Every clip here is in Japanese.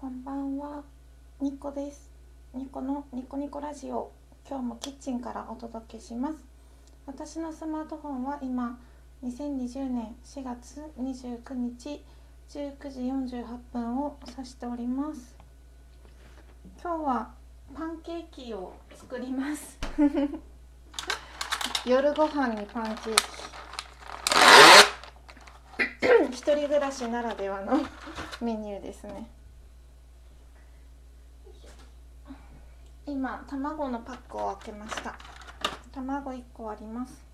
こんばんは、ニコです。ニコのニコニコラジオ、今日もキッチンからお届けします。私のスマートフォンは今、2020年4月29日19時48分を指しております。今日はパンケーキを作ります。夜ご飯にパンケーキ。一人暮らしならではのメニューですね。今卵のパックを開けました。卵1個あります。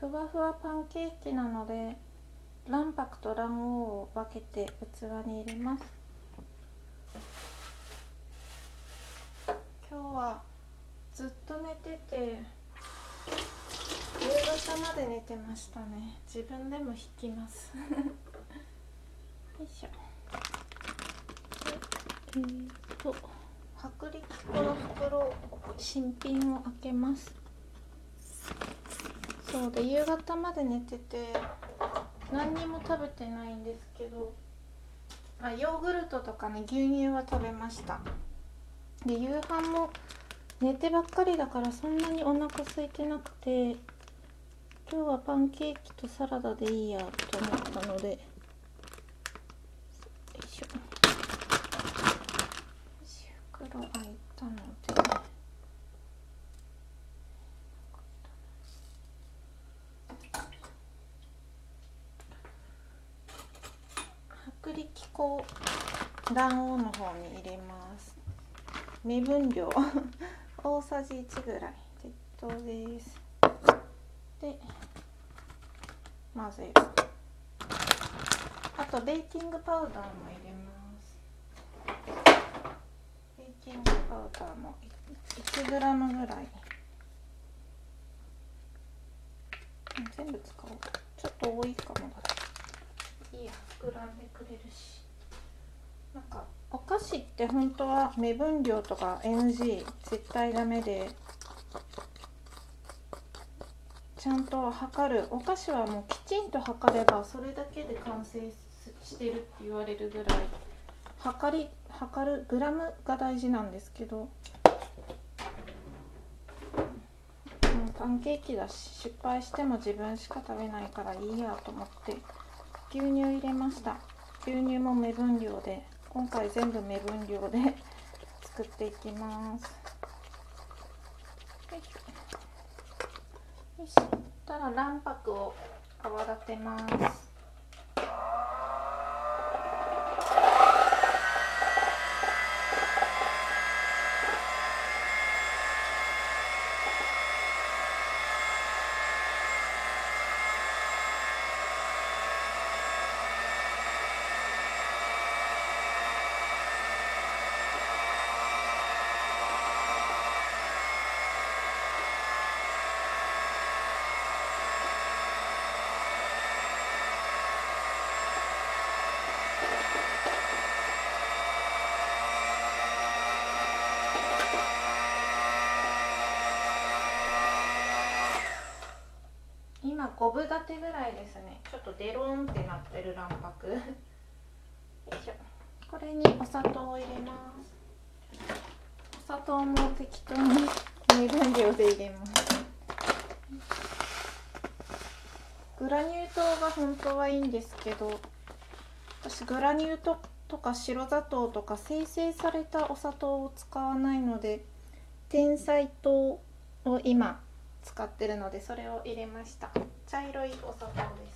ふわふわパンケーキなので卵白と卵黄を分けて器に入れます。今日はずっと寝てて夕方まで寝てましたね。自分でも引きます。よいしょえー、と薄力粉の袋新品を開けます。そうで夕方まで寝てて何にも食べてないんですけどあヨーグルトとかね牛乳は食べました。で夕飯も寝てばっかりだからそんなにお腹空いてなくて今日はパンケーキとサラダでいいやと思ったのでよいしょ袋開いたので薄力粉卵黄の方に入れます。目分量。大さじ1ぐらい適当です。で混ぜる。あとベーキングパウダーも入れますベーキングパウダーも 1g ぐらい全部使おうちょっと多いかもだ。いいや膨らんでくれるし。なんかお菓子って本当は目分量とか NG 絶対ダメでちゃんと測る。お菓子はもうきちんと測ればそれだけで完成してるって言われるぐらい測り測るグラムが大事なんですけどパンケーキだし失敗しても自分しか食べないからいいやと思って牛乳入れました。牛乳も目分量で今回全部目分量で 作っていきます。よしょ。よししたら卵白を泡立てます今5分立てぐらいですね。ちょっとデロンってなってる卵白。よいしょこれにお砂糖を入れます。お砂糖も適当に目分量で入れますグラニュー糖が本当はいいんですけど私グラニュー糖とか白砂糖とか精製されたお砂糖を使わないので天才糖を今使ってるのでそれを入れました。茶色いお砂糖です。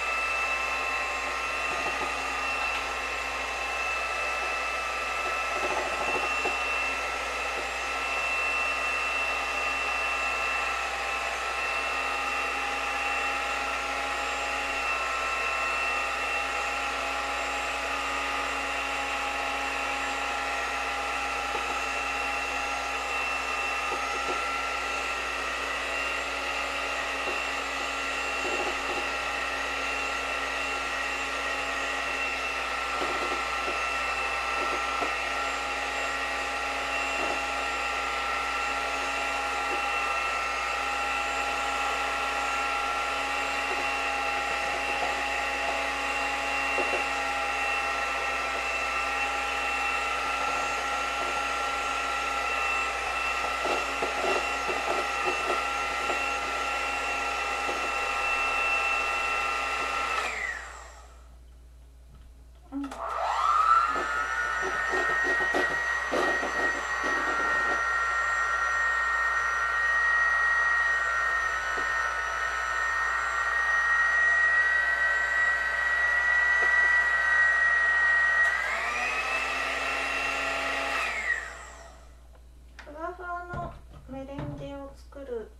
作る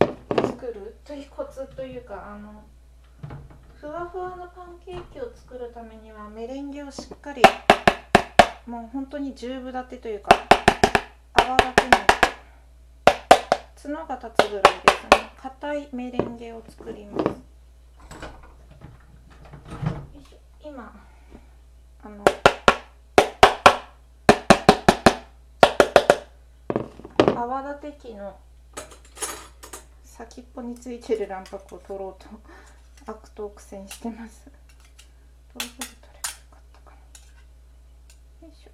作る？というコツというかあのふわふわのパンケーキを作るためにはメレンゲをしっかりもう本当に十分立てというか泡立てない角が立つぐらいですね。硬いメレンゲを作ります。今あの泡立て器の先っぽについてる卵白を取ろうと悪党苦戦してます。どう取ればよかったかな。よいしょ。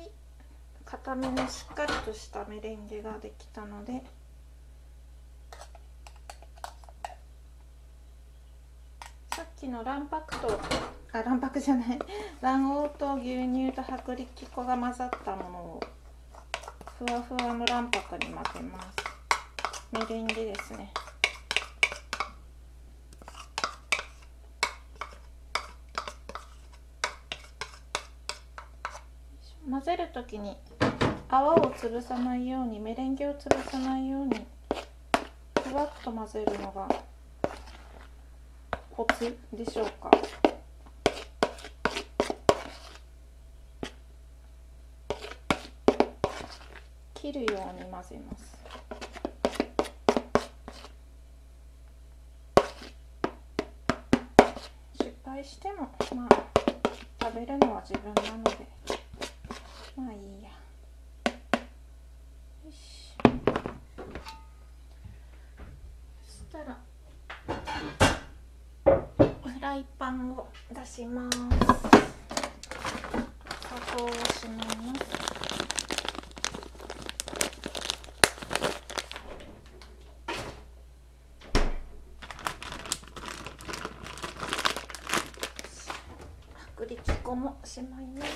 はい。固めのしっかりとしたメレンゲができたので。さっきの卵白とあ卵白じゃない。卵黄と牛乳と薄力粉が混ざったものをふわふわの卵白に混ぜます。メレンゲですね。混ぜる時に泡を潰さないようにメレンゲを潰さないようにふわっと混ぜるのがコツでしょうか。切るように混ぜます。失敗してもまあ食べるのは自分なのでまあいいや。よし。そしたらフライパンを出します砂糖をしまいます薄力粉もしまいます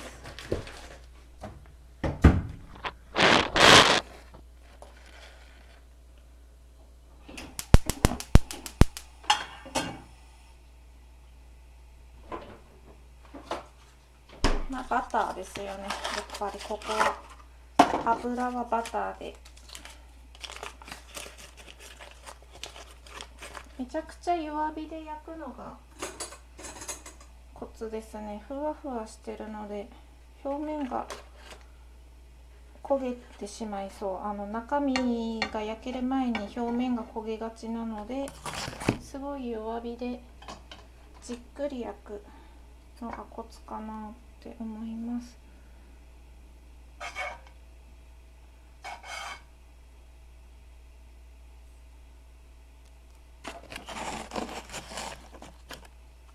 まあバターですよね。やっぱりここは油はバターで。めちゃくちゃ弱火で焼くのがコツですね。ふわふわしてるので表面が焦げてしまいそう。あの中身が焼ける前に表面が焦げがちなのですごい弱火でじっくり焼くのがコツかなって思います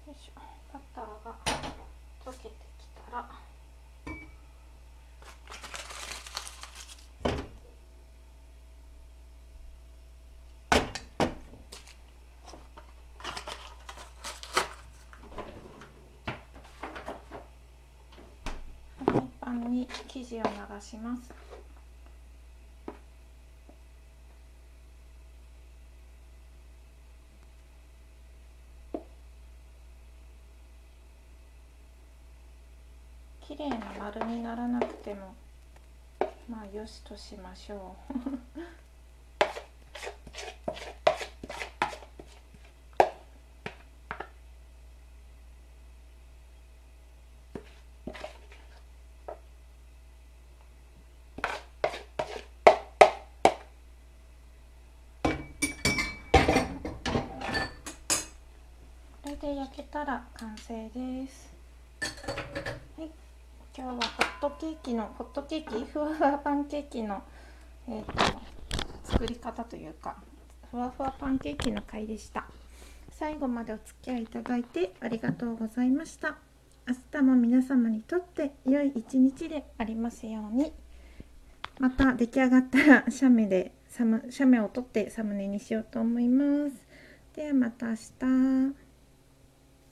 よいしょバターが溶けてきたらフライパンに生地を流します。綺麗な丸にならなくてもまあよしとしましょう。で焼けたら完成です。はい。今日はホットケーキのホットケーキ？ふわふわパンケーキのえっ、と作り方というかふわふわパンケーキの回でした。最後までお付き合いいただいてありがとうございました。明日も皆様にとって良い一日でありますように。また出来上がったら写メでサム写メを撮ってサムネにしようと思います。ではまた明日。